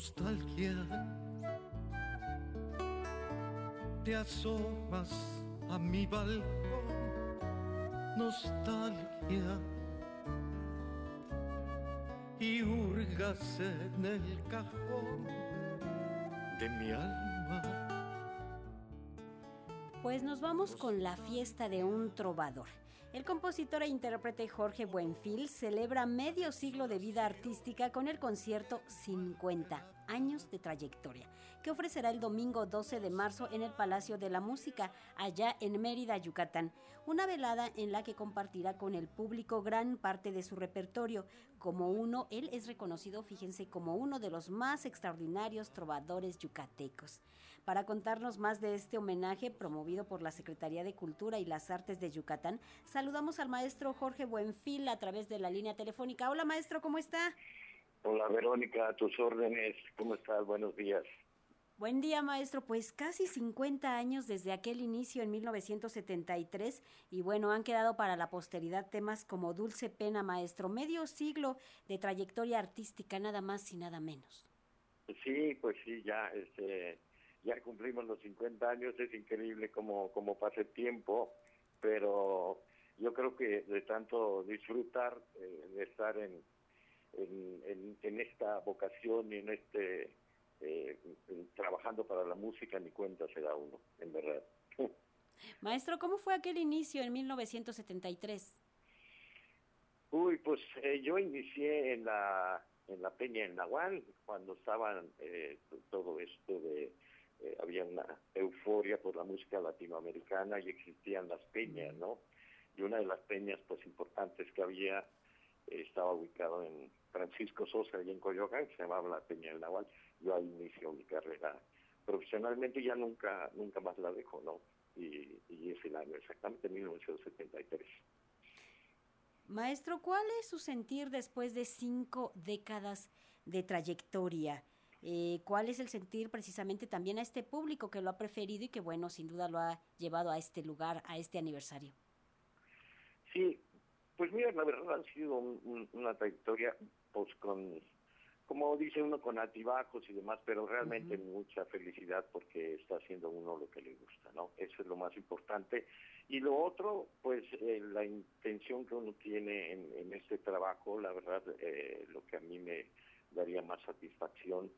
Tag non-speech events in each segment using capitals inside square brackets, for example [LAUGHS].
nostalgia. Te asomas a mi balcón, nostalgia. Y hurgas en el cajón de mi alma. Pues nos vamos con la fiesta de un trovador. El compositor e intérprete Jorge Buenfil celebra medio siglo de vida artística con el concierto 50 años de trayectoria, que ofrecerá el domingo 12 de marzo en el Palacio de la Música, allá en Mérida, Yucatán. Una velada en la que compartirá con el público gran parte de su repertorio. Como uno, él es reconocido, fíjense, como uno de los más extraordinarios trovadores yucatecos. Para contarnos más de este homenaje promovido por la Secretaría de Cultura y las Artes de Yucatán, Saludamos al maestro Jorge Buenfil a través de la línea telefónica. Hola maestro, ¿cómo está? Hola Verónica, a tus órdenes. ¿Cómo estás? Buenos días. Buen día, maestro. Pues casi 50 años desde aquel inicio en 1973 y bueno, han quedado para la posteridad temas como Dulce Pena, maestro. Medio siglo de trayectoria artística, nada más y nada menos. Sí, pues sí, ya este, ya cumplimos los 50 años. Es increíble cómo, cómo pasa el tiempo, pero yo creo que de tanto disfrutar eh, de estar en, en, esta vocación y en este eh, trabajando para la música ni cuenta se da uno, en verdad. [LAUGHS] Maestro, ¿cómo fue aquel inicio en 1973? Uy, pues eh, yo inicié en la en la Peña en Nahual cuando estaban todo esto de había una euforia por la música latinoamericana y existían las peñas, ¿no? y una de las peñas pues importantes que había eh, estaba ubicado en Francisco Sosa y en Coyoacán, que se llamaba la Peña del Naval. Yo ahí inicio mi carrera profesionalmente y ya nunca, nunca más la dejo, ¿no? Y, y es el año exactamente 1973. Maestro, ¿cuál es su sentir después de cinco décadas de trayectoria? Eh, ¿Cuál es el sentir precisamente también a este público que lo ha preferido y que, bueno, sin duda lo ha llevado a este lugar, a este aniversario? Sí, pues mira, la verdad ha sido una trayectoria, pues con, como dice uno, con altibajos y demás, pero realmente mucha felicidad porque está haciendo uno lo que le gusta, ¿no? Eso es lo más importante. Y lo otro, pues eh, la intención que uno tiene en, este trabajo, la verdad, eh, lo que a mí me daría más satisfacción,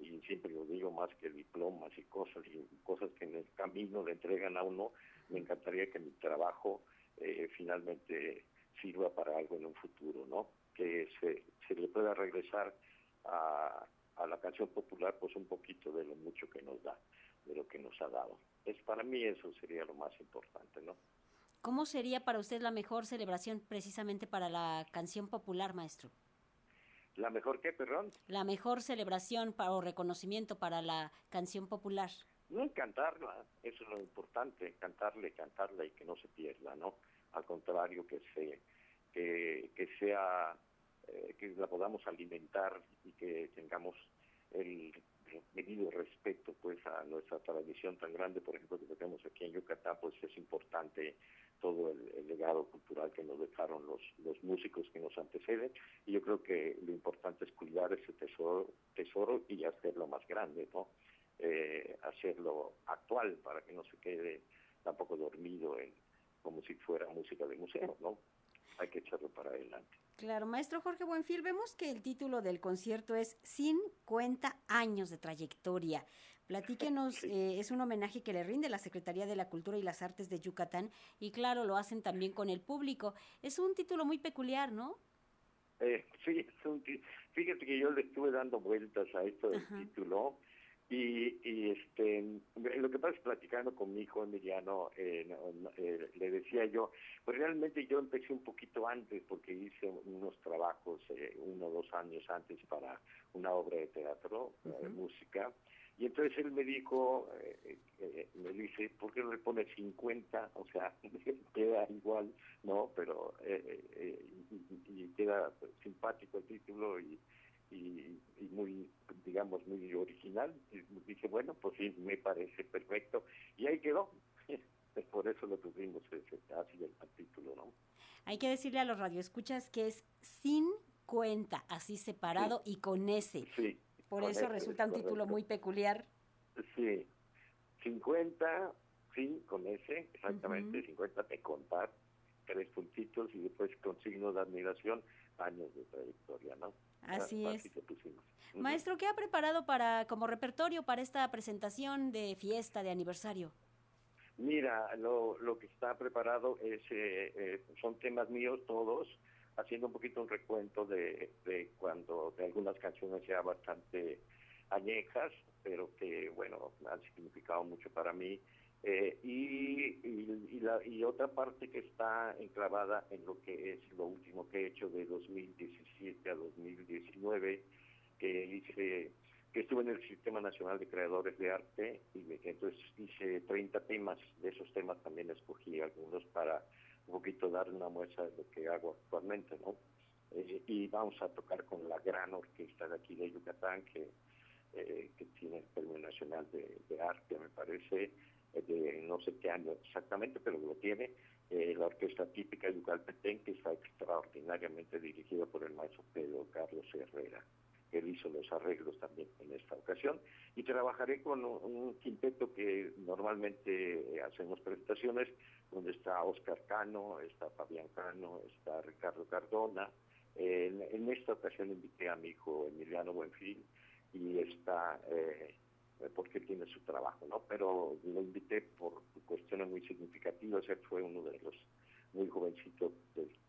y siempre lo digo más que diplomas y cosas, y cosas que en el camino le entregan a uno, me encantaría que mi trabajo eh, finalmente sirva para algo en un futuro, ¿no? Que se, se le pueda regresar a, a la canción popular pues un poquito de lo mucho que nos da, de lo que nos ha dado. Es para mí eso sería lo más importante, ¿no? ¿Cómo sería para usted la mejor celebración precisamente para la canción popular, maestro? ¿La mejor qué, perdón? La mejor celebración para, o reconocimiento para la canción popular. No, cantarla, eso es lo importante, cantarle, cantarla y que no se pierda, ¿no? Al contrario, que, se, que, que sea, eh, que la podamos alimentar y que tengamos el debido respeto pues a nuestra tradición tan grande, por ejemplo, que tenemos aquí en Yucatán, pues es importante todo el, legado cultural que nos dejaron los, los músicos que nos anteceden y yo creo que lo importante es cuidar ese tesoro, tesoro y hacerlo más grande, ¿no? eh, hacerlo actual para que no se quede tampoco dormido en como si fuera música de museo, ¿no? Hay que echarlo para adelante. Claro, maestro Jorge Buenfil, vemos que el título del concierto es 50 años de trayectoria. Platíquenos, eh, es un homenaje que le rinde la Secretaría de la Cultura y las Artes de Yucatán y claro, lo hacen también con el público. Es un título muy peculiar, ¿no? Eh, sí, es un, fíjate que yo le estuve dando vueltas a esto del título y, y este lo que pasa es platicando con mi hijo Emiliano, eh, eh, le decía yo, pues realmente yo empecé un poquito antes porque hice unos trabajos eh, uno o dos años antes para una obra de teatro, de música, y entonces él me dijo, me dice, ¿por qué no le pone 50? O sea, [LAUGHS] queda igual, ¿no? Pero y, y, queda simpático el título y y, muy, digamos, muy original. Y dije, bueno, pues sí, me parece perfecto. Y ahí quedó. [LAUGHS] Por eso lo tuvimos así el título, ¿no? Hay que decirle a los radioescuchas que es sin cuenta, así separado y con ese. Sí, Por eso resulta un título muy peculiar. Sí, 50, sí, con ese, exactamente, 50 de contar, tres puntitos y después con signos de admiración, años de trayectoria, ¿no? Así es. Maestro, ¿qué ha preparado para como repertorio para esta presentación de fiesta de aniversario? Mira, lo, lo que está preparado es eh, eh, son temas míos todos, haciendo un poquito un recuento de, de cuando de algunas canciones ya bastante añejas, pero que bueno han significado mucho para mí. Eh, y, y, la, y otra parte que está enclavada en lo que es lo último que he hecho de 2017 a 2019, que hice que estuve en el Sistema Nacional de Creadores de Arte y me, entonces hice 30 temas, de esos temas también escogí algunos para un poquito dar una muestra de lo que hago actualmente, ¿no? Eh, y vamos a tocar con la gran orquesta de aquí de Yucatán que, eh, que tiene el Premio Nacional de, Arte, me parece, eh, de no sé qué año exactamente, pero lo tiene, la orquesta típica Yucalpetén, que está extraordinariamente dirigida por el maestro Pedro Carlos Herrera. Él hizo los arreglos también en esta ocasión. Y trabajaré con un, quinteto que normalmente hacemos presentaciones, donde está Oscar Cano, está Fabián Cano, está Ricardo Cardona. En, esta ocasión invité a mi hijo Emiliano Buenfil y está, eh, porque tiene su trabajo, ¿no? Pero lo invité por cuestiones muy significativas. Él fue uno de los muy jovencitos,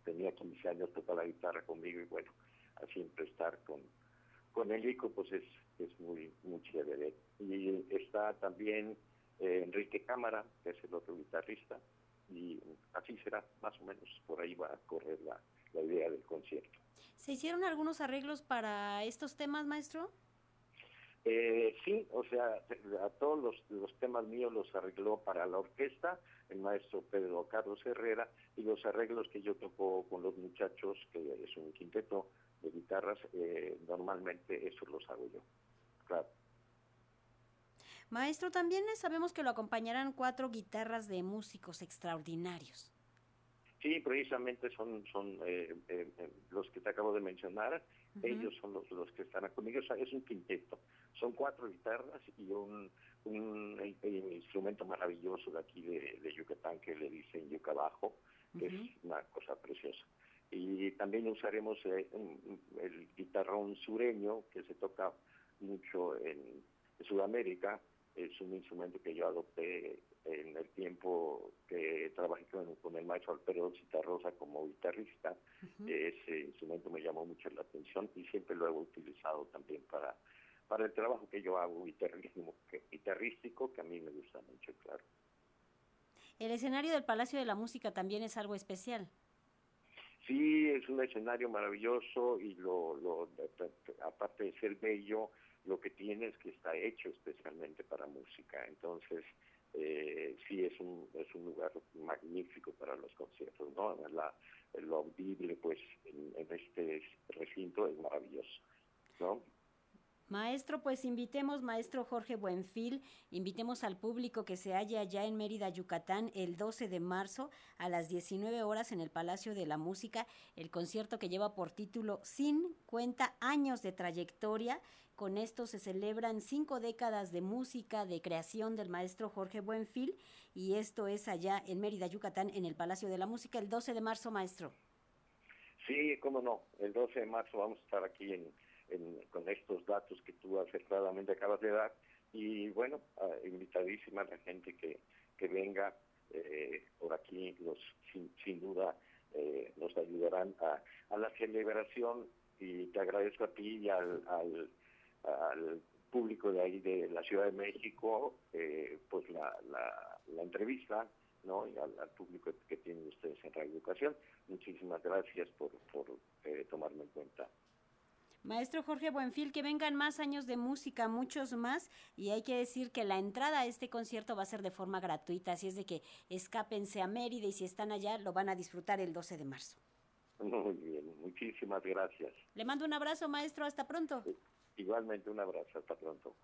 tenía 15 años, toca la guitarra conmigo y bueno, siempre estar con con el ICO pues es, es muy, muy chévere. Y está también eh, Enrique Cámara, que es el otro guitarrista, y así será, más o menos, por ahí va a correr la, la idea del concierto. ¿Se hicieron algunos arreglos para estos temas, maestro? Eh, sí, o sea, a todos los, temas míos los arregló para la orquesta el maestro Pedro Carlos Herrera y los arreglos que yo toco con los muchachos, que es un quinteto, de guitarras, eh, normalmente eso los hago yo. Claro. Maestro, también sabemos que lo acompañarán cuatro guitarras de músicos extraordinarios. Sí, precisamente son son eh, eh, los que te acabo de mencionar. Ellos son los, los que están conmigo. es un quinteto. Son cuatro guitarras y un, un, instrumento maravilloso de aquí de, Yucatán que le dicen yuca bajo, que es una cosa preciosa y también usaremos eh, el guitarrón sureño que se toca mucho en, Sudamérica es un instrumento que yo adopté en el tiempo que trabajé con, el maestro Alfredo Citarrosa como guitarrista ese instrumento me llamó mucho la atención y siempre lo he utilizado también para para el trabajo que yo hago guitarrístico que, guitarrístico que a mí me gusta mucho claro. El escenario del Palacio de la Música también es algo especial. Sí, es un escenario maravilloso y lo, lo aparte de ser bello, lo que tiene es que está hecho especialmente para música. Entonces, eh, sí es un, es un lugar magnífico para los conciertos, ¿no? Lo audible, pues, en, en este recinto es maravilloso, ¿no? Maestro, pues invitemos, maestro Jorge Buenfil, invitemos al público que se halla allá en Mérida, Yucatán, el 12 de marzo a las 19 horas en el Palacio de la Música, el concierto que lleva por título 50 años de trayectoria. Con esto se celebran cinco décadas de música, de creación del maestro Jorge Buenfil, y esto es allá en Mérida, Yucatán, en el Palacio de la Música, el 12 de marzo, maestro. Sí, cómo no, el 12 de marzo vamos a estar aquí en con estos datos que tú acertadamente acabas de dar. Y bueno, invitadísima la gente que, que venga eh, por aquí, los, sin, duda eh, nos ayudarán a, a, la celebración y te agradezco a ti y al, al público de ahí de la Ciudad de México, eh, pues la, la, la, entrevista, ¿no? Y al, público que tienen ustedes en Radio Educación. Muchísimas gracias por, por tomarme en cuenta. Maestro Jorge Buenfil, que vengan más años de música, muchos más, y hay que decir que la entrada a este concierto va a ser de forma gratuita, así es de que escápense a Mérida y si están allá lo van a disfrutar el 12 de marzo. Muy bien, muchísimas gracias. Le mando un abrazo, maestro, hasta pronto. Igualmente, un abrazo. Hasta pronto.